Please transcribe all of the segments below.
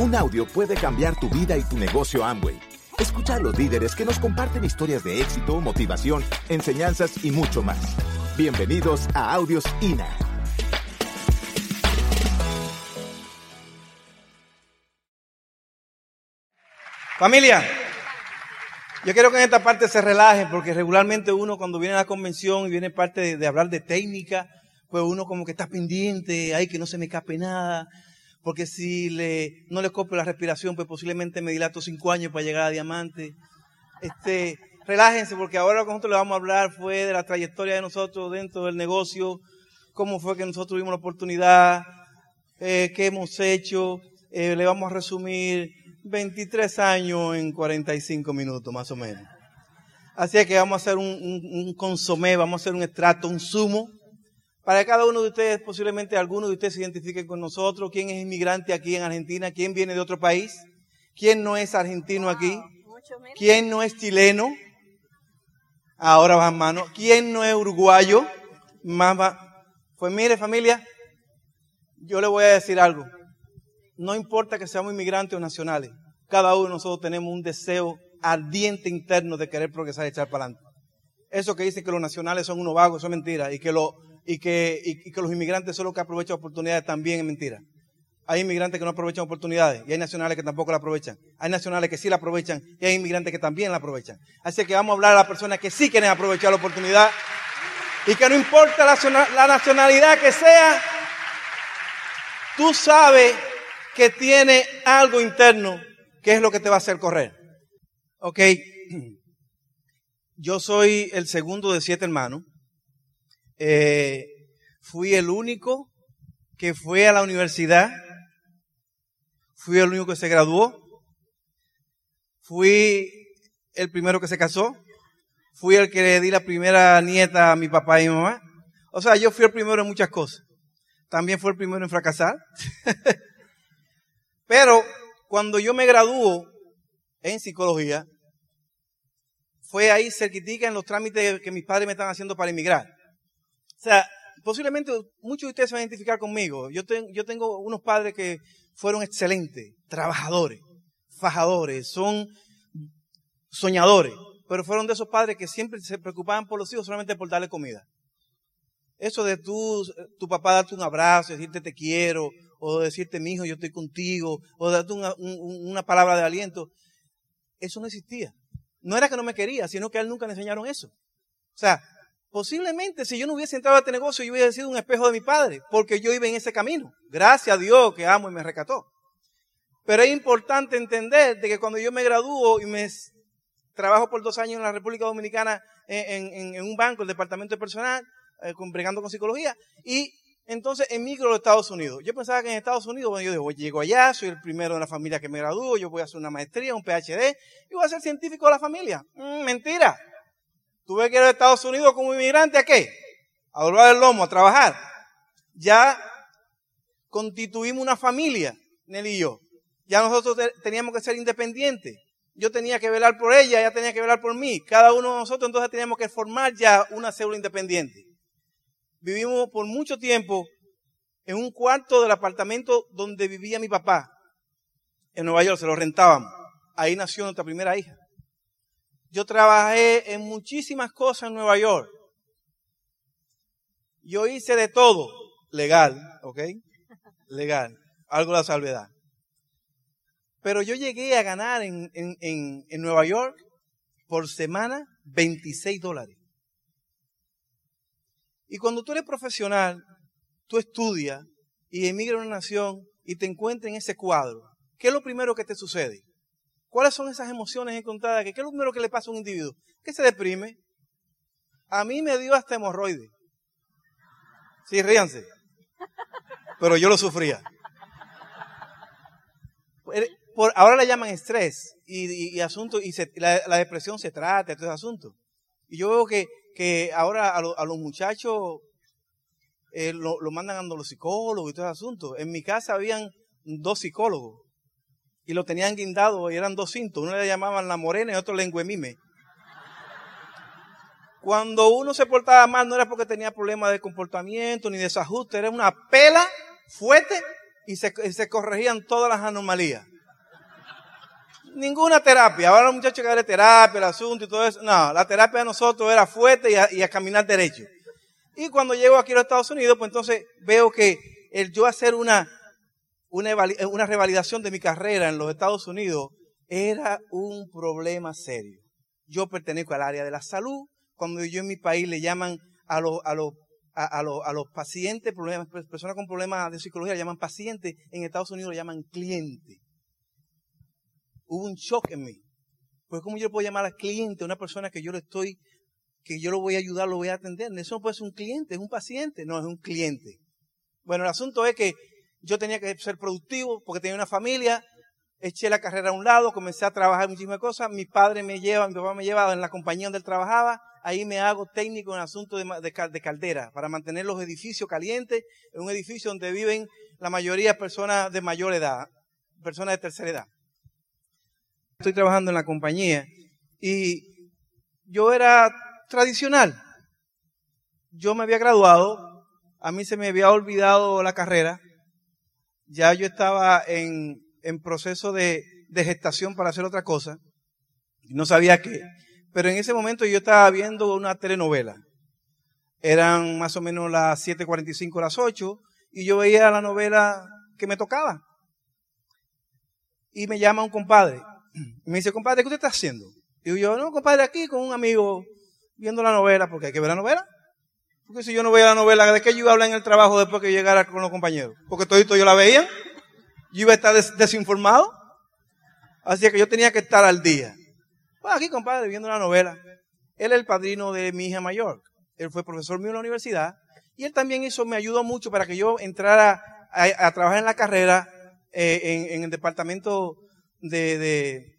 Un audio puede cambiar tu vida y tu negocio Amway. Escucha a los líderes que nos comparten historias de éxito, motivación, enseñanzas y mucho más. Bienvenidos a Audios INA. Familia, yo quiero que en esta parte se relajen porque regularmente uno cuando viene a la convención y viene parte de, de hablar de técnica, pues uno como que está pendiente, ay que no se me escape nada, porque si le, no le copio la respiración, pues posiblemente me dilato cinco años para llegar a diamante. Este, relájense, porque ahora lo que nosotros le vamos a hablar fue de la trayectoria de nosotros dentro del negocio, cómo fue que nosotros tuvimos la oportunidad, eh, qué hemos hecho. Eh, le vamos a resumir 23 años en 45 minutos, más o menos. Así que vamos a hacer un, un, un consomé, vamos a hacer un extracto, un zumo para cada uno de ustedes, posiblemente alguno de ustedes se identifiquen con nosotros. ¿Quién es inmigrante aquí en Argentina? ¿Quién viene de otro país? ¿Quién no es argentino aquí? ¿Quién no es chileno? Ahora va mano. ¿Quién no es uruguayo? Más va. Pues mire familia, yo le voy a decir algo. No importa que seamos inmigrantes o nacionales. Cada uno de nosotros tenemos un deseo ardiente interno de querer progresar y echar para adelante. Eso que dicen que los nacionales son unos vagos, eso es mentira. Y que los y que, y, que los inmigrantes son los que aprovechan oportunidades también es mentira. Hay inmigrantes que no aprovechan oportunidades y hay nacionales que tampoco la aprovechan. Hay nacionales que sí la aprovechan y hay inmigrantes que también la aprovechan. Así que vamos a hablar a las personas que sí quieren aprovechar la oportunidad y que no importa la, la nacionalidad que sea, tú sabes que tiene algo interno que es lo que te va a hacer correr. Ok, yo soy el segundo de siete hermanos. Eh, fui el único que fue a la universidad, fui el único que se graduó, fui el primero que se casó, fui el que le di la primera nieta a mi papá y mi mamá. O sea, yo fui el primero en muchas cosas. También fui el primero en fracasar. Pero cuando yo me graduó en psicología, fue ahí cerquitica en los trámites que mis padres me estaban haciendo para emigrar. O sea, posiblemente muchos de ustedes se van a identificar conmigo. Yo, yo tengo unos padres que fueron excelentes, trabajadores, fajadores, son soñadores, pero fueron de esos padres que siempre se preocupaban por los hijos solamente por darle comida. Eso de tú, tu papá darte un abrazo, decirte te quiero, o decirte mi hijo yo estoy contigo, o darte una, una palabra de aliento, eso no existía. No era que no me quería, sino que a él nunca le enseñaron eso. O sea, Posiblemente si yo no hubiese entrado a este negocio, yo hubiera sido un espejo de mi padre, porque yo iba en ese camino. Gracias a Dios que amo y me rescató. Pero es importante entender de que cuando yo me gradúo y me trabajo por dos años en la República Dominicana en, en, un banco, el departamento de personal, eh, bregando con psicología, y entonces emigro a los Estados Unidos. Yo pensaba que en Estados Unidos, bueno, yo digo, llego allá, soy el primero de la familia que me gradúo, yo voy a hacer una maestría, un PhD, y voy a ser científico de la familia. Mm, mentira. Tuve que ir a Estados Unidos como inmigrante a qué? A doblar el lomo, a trabajar. Ya constituimos una familia, Nelly y yo. Ya nosotros teníamos que ser independientes. Yo tenía que velar por ella, ella tenía que velar por mí. Cada uno de nosotros entonces teníamos que formar ya una célula independiente. Vivimos por mucho tiempo en un cuarto del apartamento donde vivía mi papá. En Nueva York se lo rentábamos. Ahí nació nuestra primera hija. Yo trabajé en muchísimas cosas en Nueva York. Yo hice de todo, legal, ¿ok? Legal, algo la salvedad. Pero yo llegué a ganar en, en, en, en Nueva York por semana 26 dólares. Y cuando tú eres profesional, tú estudias y emigras a una nación y te encuentras en ese cuadro, ¿qué es lo primero que te sucede? ¿Cuáles son esas emociones encontradas? ¿Qué es lo primero que le pasa a un individuo? Que se deprime. A mí me dio hasta hemorroide. Sí, ríanse. Pero yo lo sufría. Por, ahora le llaman estrés y, y, asunto, y la, depresión se trata, todo ese asunto. Y yo veo que, ahora a, a los muchachos eh, lo, lo, mandan a los psicólogos y todo ese asunto. En mi casa habían dos psicólogos y lo tenían guindado y eran dos cintos. Uno le llamaban la morena y otro lenguemime. Cuando uno se portaba mal no era porque tenía problemas de comportamiento ni desajuste, era una pela fuerte y se, corregían todas las anomalías. Ninguna terapia. Ahora los muchachos que darle terapia, el asunto y todo eso. No, la terapia de nosotros era fuerte y a, y a caminar derecho. Y cuando llego aquí a los Estados Unidos, pues entonces veo que el yo hacer una, una, una revalidación de mi carrera en los Estados Unidos era un problema serio. Yo pertenezco al área de la salud. Cuando yo en mi país le llaman a los, a los, a, a los, a los pacientes, problemas, personas con problemas de psicología, le llaman pacientes, en Estados Unidos le llaman cliente. Hubo un shock en mí. Pues cómo yo puedo llamar al cliente, a una persona que yo le estoy, que yo lo voy a ayudar, lo voy a atender. Eso no puede ser un cliente, es un paciente, no es un cliente. Bueno, el asunto es que yo tenía que ser productivo porque tenía una familia, eché la carrera a un lado, comencé a trabajar muchísimas cosas, mi padre me lleva, mi papá me lleva en la compañía donde él trabajaba, ahí me hago técnico en asunto de, de, de caldera, para mantener los edificios calientes, en un edificio donde viven la mayoría personas de mayor edad, personas de tercera edad. Estoy trabajando en la compañía y yo era tradicional. Yo me había graduado, a mí se me había olvidado la carrera, ya yo estaba en, en proceso de, gestación para hacer otra cosa, no sabía qué, pero en ese momento yo estaba viendo una telenovela. Eran más o menos las 7.45, las 8, y yo veía la novela que me tocaba. Y me llama un compadre. Me dice, compadre, ¿qué usted está haciendo? Y yo, no, compadre, aquí con un amigo viendo la novela, porque hay que ver la novela. Porque si yo no veía la novela, ¿de qué yo iba a hablar en el trabajo después que llegara con los compañeros? Porque todito yo la veía. Yo iba a estar des desinformado. Así que yo tenía que estar al día. Pues aquí, compadre, viendo la novela. Él es el padrino de mi hija mayor. Él fue profesor mío en la universidad. Y él también hizo, me ayudó mucho para que yo entrara a, trabajar en la carrera eh, en, en, el departamento de, de,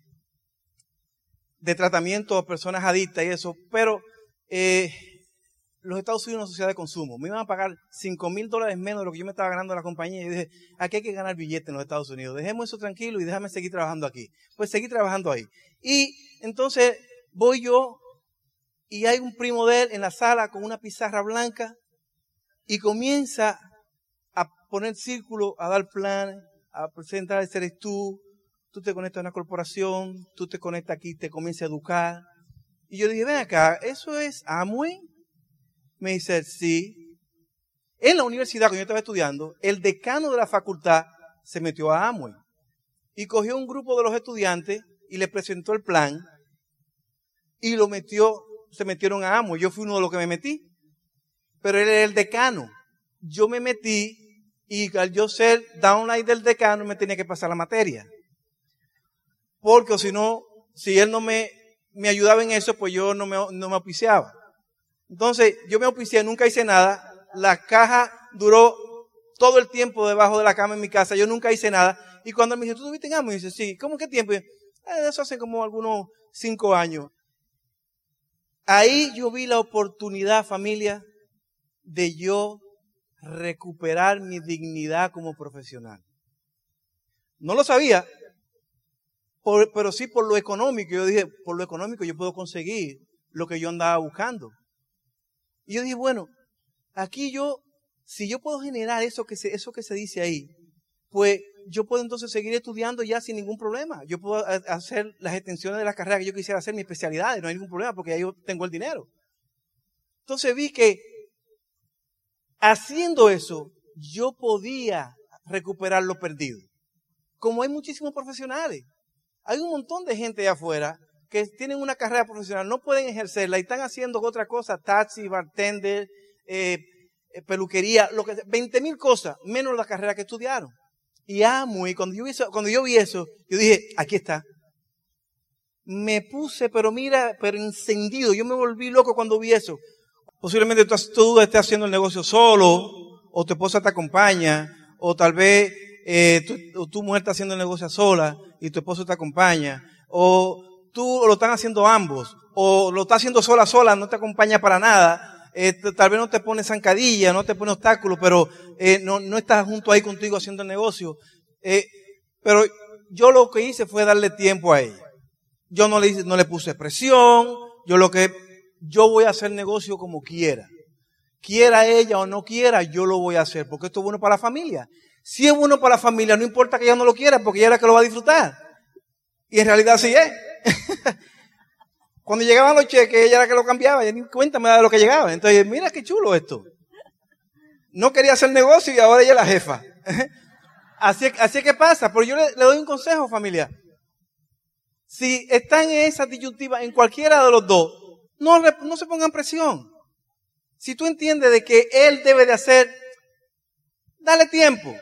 de, tratamiento a personas adictas y eso. Pero eh, los Estados Unidos una sociedad de consumo. Me iban a pagar 5 mil dólares menos de lo que yo me estaba ganando en la compañía. Y dije, aquí hay que ganar billetes en los Estados Unidos. Dejemos eso tranquilo y déjame seguir trabajando aquí. Pues seguí trabajando ahí. Y entonces voy yo y hay un primo de él en la sala con una pizarra blanca y comienza a poner círculo, a dar planes, a presentar, ese eres tú, tú te conectas a una corporación, tú te conectas aquí, te comienza a educar. Y yo dije, ven acá, ¿eso es Amway? Me dice, sí. En la universidad, cuando yo estaba estudiando, el decano de la facultad se metió a Amway y cogió un grupo de los estudiantes y le presentó el plan y lo metió, se metieron a Amway. Yo fui uno de los que me metí, pero él era el decano. Yo me metí y al yo ser downline del decano me tenía que pasar la materia. Porque si no, si él no me, me ayudaba en eso, pues yo no me, no me. Entonces, yo me auspicié, nunca hice nada. La caja duró todo el tiempo debajo de la cama en mi casa. Yo nunca hice nada. Y cuando me dice, ¿tú tuviste en Amo? Y dice, sí. ¿Cómo qué tiempo? Yo, eh, eso hace como algunos cinco años. Ahí yo vi la oportunidad, familia, de yo recuperar mi dignidad como profesional. No lo sabía, por, pero sí por lo económico. Yo dije, por lo económico yo puedo conseguir lo que yo andaba buscando. Y yo dije, bueno, aquí yo, si yo puedo generar eso que se, eso que se dice ahí, pues yo puedo entonces seguir estudiando ya sin ningún problema. Yo puedo hacer las extensiones de la carrera que yo quisiera hacer, mis especialidades, no hay ningún problema porque ya yo tengo el dinero. Entonces vi que haciendo eso, yo podía recuperar lo perdido. Como hay muchísimos profesionales, hay un montón de gente allá afuera que tienen una carrera profesional, no pueden ejercerla y están haciendo otra cosa, taxi, bartender, eh, peluquería, lo que 20 mil cosas, menos la carrera que estudiaron. Y amo, y cuando yo, vi eso, cuando yo vi eso, yo dije, aquí está. Me puse, pero mira, pero encendido, yo me volví loco cuando vi eso. Posiblemente tú, tú estés haciendo el negocio solo, o tu esposa te acompaña, o tal vez eh, tu mujer está haciendo el negocio sola y tu esposo te acompaña, o tú lo están haciendo ambos, o lo está haciendo sola sola, no te acompaña para nada, eh, tal vez no te pone zancadilla, no te pone obstáculos, pero eh, no, no estás junto ahí contigo haciendo el negocio. Eh, pero yo lo que hice fue darle tiempo a ella. Yo no le, no le puse presión, yo lo que, yo voy a hacer negocio como quiera. quiera ella o no quiera, yo lo voy a hacer, porque esto es bueno para la familia. Si es bueno para la familia, no importa que ella no lo quiera, porque ella es la que lo va a disfrutar. Y en realidad sí es. Cuando llegaban los cheques, ella era la que lo cambiaba, y ni cuenta me da de lo que llegaba. Entonces, mira qué chulo esto. No quería hacer negocio y ahora ella es la jefa. así, así que pasa, pero yo le, doy un consejo, familia. Si están en esa disyuntiva, en cualquiera de los dos, no, no se pongan presión. Si tú entiendes de que él debe de hacer, dale tiempo.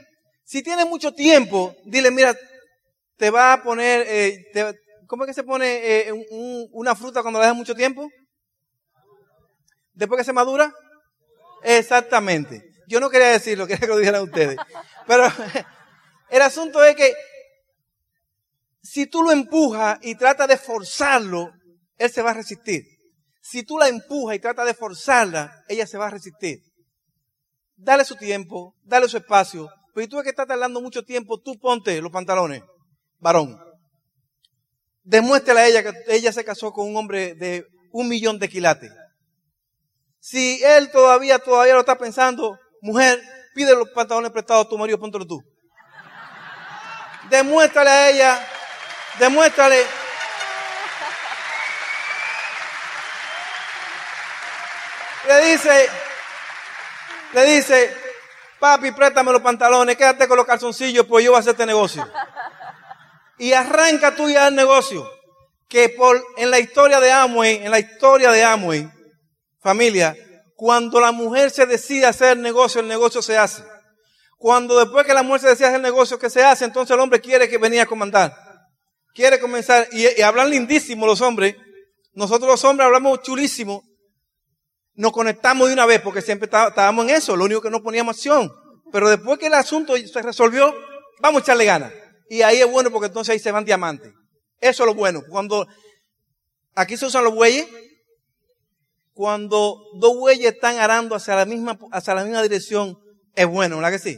Si tiene mucho tiempo, dile, mira, te va a poner, eh, ¿cómo es que se pone eh, una fruta cuando la dejas mucho tiempo? Después que se madura. Exactamente. Yo no quería decirlo, quería que lo dijeran ustedes. Pero el asunto es que si tú lo empujas y tratas de forzarlo, él se va a resistir. Si tú la empujas y tratas de forzarla, ella se va a resistir. Dale su tiempo, dale su espacio. Pero si tú ves que estás tardando mucho tiempo, tú ponte los pantalones, varón. Demuéstrale a ella que ella se casó con un hombre de un millón de quilates. Si él todavía, todavía lo está pensando, mujer, pide los pantalones prestados a tu marido, póntelo tú. Demuéstrale a ella Demuéstrale. Le dice, le dice, papi, préstame los pantalones, quédate con los calzoncillos, pues yo voy a hacer este negocio. Y arranca tú ya el negocio. Que por, en la historia de Amway, en la historia de Amway, familia, cuando la mujer se decide hacer negocio, el negocio se hace. Cuando después que la mujer se decide hacer el negocio, que se hace? Entonces el hombre quiere que venía a comandar quiere comenzar, y, hablan lindísimo los hombres, nosotros los hombres hablamos chulísimo, nos conectamos de una vez porque siempre estábamos en eso, lo único que no poníamos acción. Pero después que el asunto se resolvió, vamos a echarle ganas. Y ahí es bueno porque entonces ahí se van diamantes. Eso es lo bueno. Cuando aquí se usan los bueyes, cuando dos bueyes están arando hacia la misma, hacia la misma dirección, es bueno, ¿verdad que sí?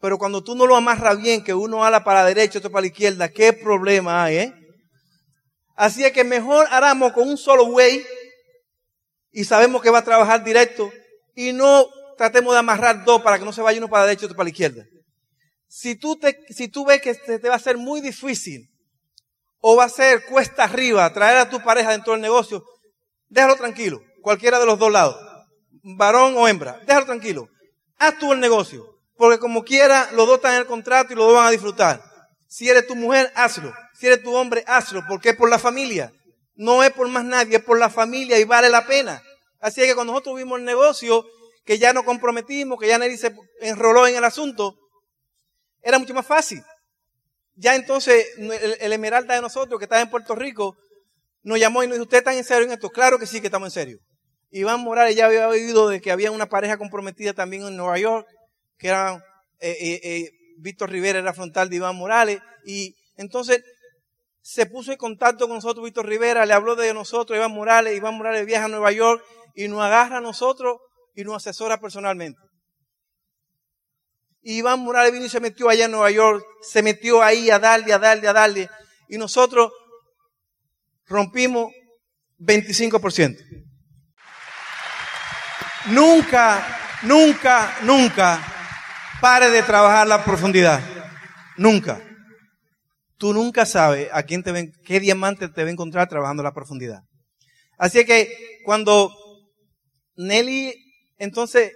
Pero cuando tú no lo amarras bien, que uno ala para la derecha, otro para la izquierda, ¿qué problema hay, eh? Así es que mejor aramos con un solo buey y sabemos que va a trabajar directo y no tratemos de amarrar dos para que no se vaya uno para la derecha y otro para la izquierda. Si tú, te, si ves que te, te va a ser muy difícil o va a ser cuesta arriba traer a tu pareja dentro del negocio, déjalo tranquilo, cualquiera de los dos lados, varón o hembra, déjalo tranquilo. Haz tú el negocio. Porque como quiera, los dos están en el contrato y los dos van a disfrutar. Si eres tu mujer, hazlo. Si eres tu hombre, hazlo. Porque es por la familia. No es por más nadie, es por la familia y vale la pena. Así que cuando nosotros vimos el negocio, que ya nos comprometimos, que ya nadie se enroló en el asunto, era mucho más fácil. Ya entonces el, Esmeralda de nosotros, que está en Puerto Rico, nos llamó y nos dijo, ¿usted está en serio en esto? Claro que sí que estamos en serio. Iván Morales ya había oído de que había una pareja comprometida también en Nueva York que era eh, eh, eh, Víctor Rivera, era frontal de Iván Morales, y entonces se puso en contacto con nosotros Víctor Rivera, le habló de nosotros, Iván Morales, Iván Morales viaja a Nueva York y nos agarra a nosotros y nos asesora personalmente. Y Iván Morales vino y se metió allá en Nueva York, se metió ahí a darle, a darle, a darle, y nosotros rompimos 25%. Nunca, nunca, nunca pare de trabajar la profundidad. Nunca. Tú nunca sabes a quién te ven, qué diamante te va a encontrar trabajando la profundidad. Así que cuando Nelly entonces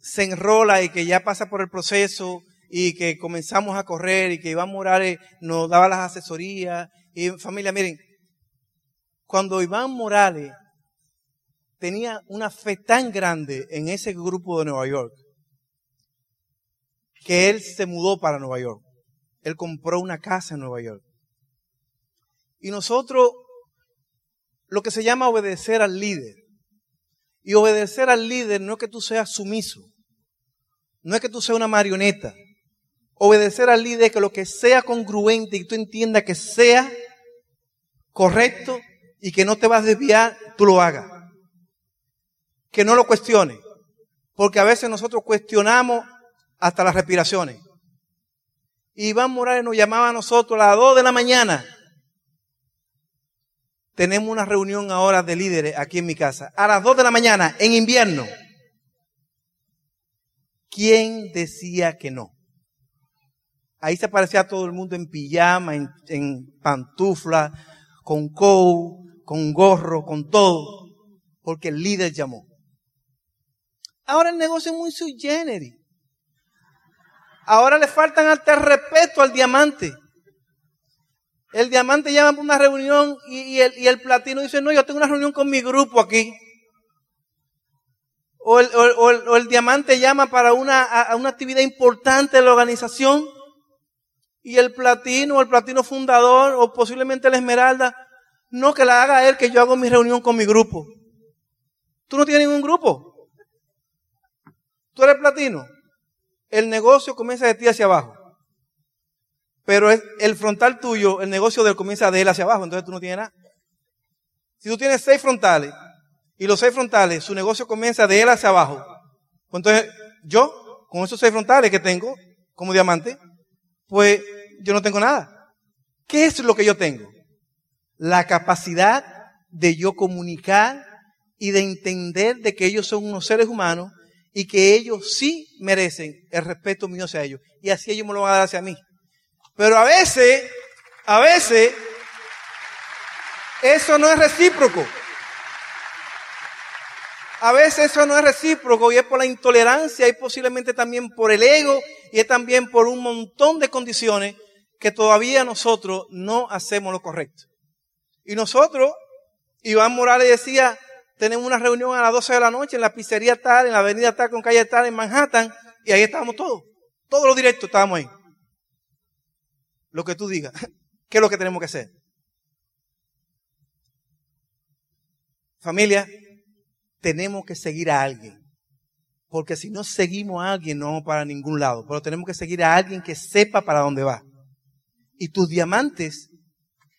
se enrola y que ya pasa por el proceso y que comenzamos a correr y que Iván Morales nos daba las asesorías y familia, miren, cuando Iván Morales tenía una fe tan grande en ese grupo de Nueva York, que él se mudó para Nueva York. Él compró una casa en Nueva York. Y nosotros, lo que se llama obedecer al líder. Y obedecer al líder no es que tú seas sumiso. No es que tú seas una marioneta. Obedecer al líder es que lo que sea congruente y tú entiendas que sea correcto y que no te vas a desviar, tú lo hagas. Que no lo cuestiones. Porque a veces nosotros cuestionamos hasta las respiraciones. Iván Morales nos llamaba a nosotros a las 2 de la mañana. Tenemos una reunión ahora de líderes aquí en mi casa. A las 2 de la mañana, en invierno. ¿Quién decía que no? Ahí se aparecía todo el mundo en pijama, en, pantufla, con coat, con gorro, con todo, porque el líder llamó. Ahora el negocio es muy sui. Ahora le faltan hasta el respeto al diamante. El diamante llama para una reunión y, el, platino dice, no, yo tengo una reunión con mi grupo aquí. O el, diamante llama para una, una actividad importante de la organización y el platino o el platino fundador o posiblemente la esmeralda, no que la haga él, que yo hago mi reunión con mi grupo. Tú no tienes ningún grupo. Tú eres platino. El negocio comienza de ti hacia abajo. Pero el frontal tuyo, el negocio de él comienza de él hacia abajo, entonces tú no tienes nada. Si tú tienes seis frontales y los seis frontales, su negocio comienza de él hacia abajo. Entonces, yo, con esos seis frontales que tengo como diamante, pues yo no tengo nada. ¿Qué es lo que yo tengo? La capacidad de yo comunicar y de entender de que ellos son unos seres humanos y que ellos sí merecen el respeto mío hacia ellos. Y así ellos me lo van a dar hacia mí. Pero a veces, a veces, eso no es recíproco. A veces eso no es recíproco y es por la intolerancia y posiblemente también por el ego y es también por un montón de condiciones que todavía nosotros no hacemos lo correcto. Y nosotros, Iván Morales decía, tenemos una reunión a las 12 de la noche en la pizzería tal, en la avenida tal, con calle tal, en Manhattan, y ahí estábamos todos. Todos los directos estábamos ahí. Lo que tú digas. ¿Qué es lo que tenemos que hacer? Familia, tenemos que seguir a alguien. Porque si no seguimos a alguien, no vamos para ningún lado. Pero tenemos que seguir a alguien que sepa para dónde va. Y tus diamantes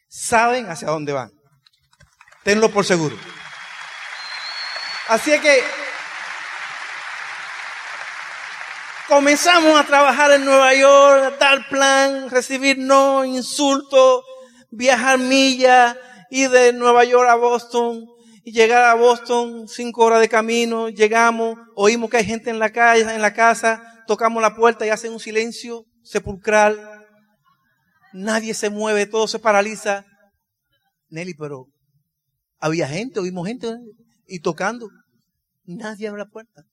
saben hacia dónde van. Tenlo por seguro. Así es que comenzamos a trabajar en Nueva York, dar plan, recibir no, insultos, viajar millas, ir de Nueva York a Boston y llegar a Boston cinco horas de camino, llegamos, oímos que hay gente en la calle, en la casa, tocamos la puerta y hacen un silencio sepulcral. Nadie se mueve, todo se paraliza. Nelly, pero había gente, oímos gente y tocando. Nadie abre la puerta.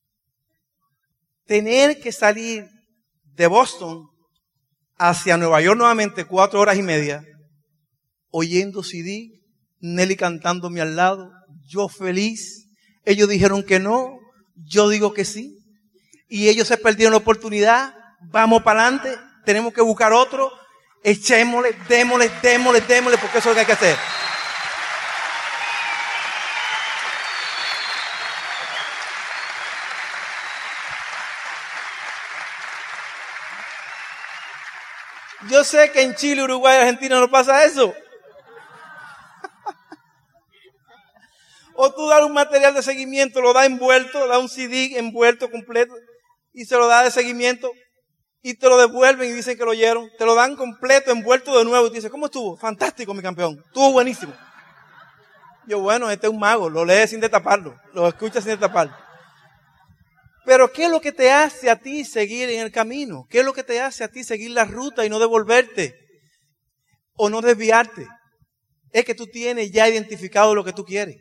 Tener que salir de Boston hacia Nueva York nuevamente cuatro horas y media, oyendo CD, Nelly cantándome al lado, yo feliz. Ellos dijeron que no, yo digo que sí. Y ellos se perdieron la oportunidad. Vamos para adelante, tenemos que buscar otro. Echémosle, démosle, démosle, démosle, porque eso es lo que hay que hacer. Yo sé que en Chile, Uruguay y Argentina no pasa eso. O tú das un material de seguimiento, lo da envuelto, da un CD envuelto completo y se lo da de seguimiento y te lo devuelven y dicen que lo oyeron. Te lo dan completo, envuelto de nuevo y te dicen, ¿cómo estuvo? Fantástico, mi campeón. Estuvo buenísimo. Yo, bueno, este es un mago, lo lee sin destaparlo, lo escucha sin destaparlo. Pero ¿qué es lo que te hace a ti seguir en el camino? ¿Qué es lo que te hace a ti seguir la ruta y no devolverte? O no desviarte. Es que tú tienes ya identificado lo que tú quieres.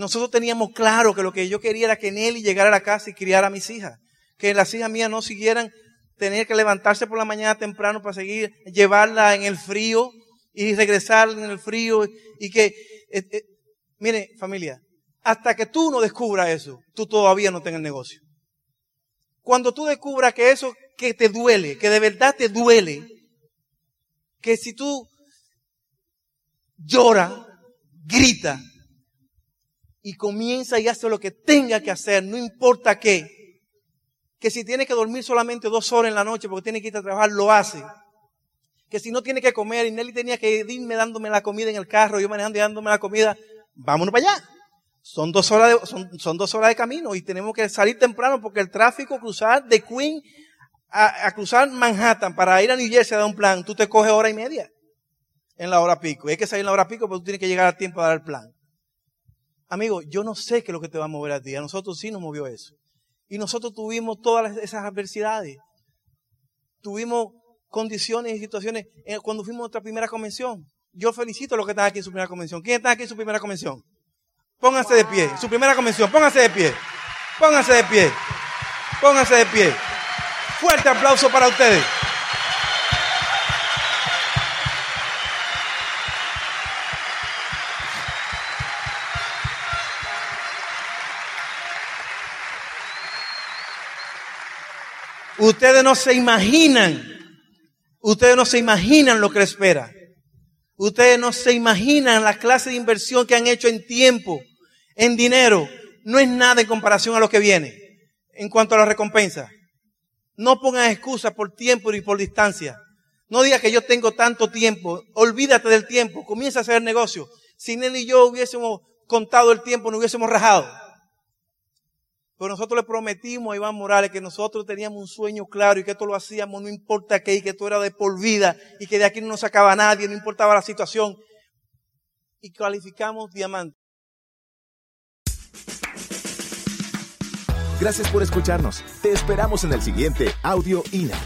Nosotros teníamos claro que lo que yo quería era que Nelly llegara a la casa y criara a mis hijas. Que las hijas mías no siguieran tener que levantarse por la mañana temprano para seguir, llevarla en el frío y regresar en el frío. Y que, eh, eh, mire familia, hasta que tú no descubras eso, tú todavía no tengas el negocio. Cuando tú descubras que eso que te duele, que de verdad te duele, que si tú llora, grita y comienza y hace lo que tenga que hacer, no importa qué, que si tiene que dormir solamente dos horas en la noche porque tiene que ir a trabajar, lo hace. Que si no tiene que comer y Nelly tenía que irme dándome la comida en el carro, yo manejando y dándome la comida, vámonos para allá. Son dos horas de, son, son dos horas de camino y tenemos que salir temprano porque el tráfico, cruzar de Queen a, cruzar Manhattan para ir a New Jersey a dar un plan, tú te coges hora y media en la hora pico. Hay que salir en la hora pico, pero tú tienes que llegar a tiempo a dar el plan. Amigo, yo no sé qué es lo que te va a mover a ti. A nosotros sí nos movió eso. Y nosotros tuvimos todas esas adversidades. Tuvimos condiciones y situaciones cuando fuimos a nuestra primera convención. Yo felicito a los que están aquí en su primera convención. ¿Quién está aquí en su primera convención? Pónganse de pie. Su primera convención, pónganse de pie. Pónganse de pie. Pónganse de pie. Fuerte aplauso para ustedes. Ustedes no se imaginan, ustedes no se imaginan lo que les espera. Ustedes no se imaginan la clase de inversión que han hecho en tiempo, en dinero. No es nada en comparación a lo que viene en cuanto a la recompensa. No pongan excusas por tiempo ni por distancia. No digas que yo tengo tanto tiempo. Olvídate del tiempo. Comienza a hacer negocio. Si él y yo hubiésemos contado el tiempo, no hubiésemos rajado. Pero nosotros le prometimos a Iván Morales que nosotros teníamos un sueño claro y que esto lo hacíamos, no importa qué, y que esto era de por vida y que de aquí no nos sacaba nadie, no importaba la situación. Y calificamos diamante. Gracias por escucharnos. Te esperamos en el siguiente Audio INA.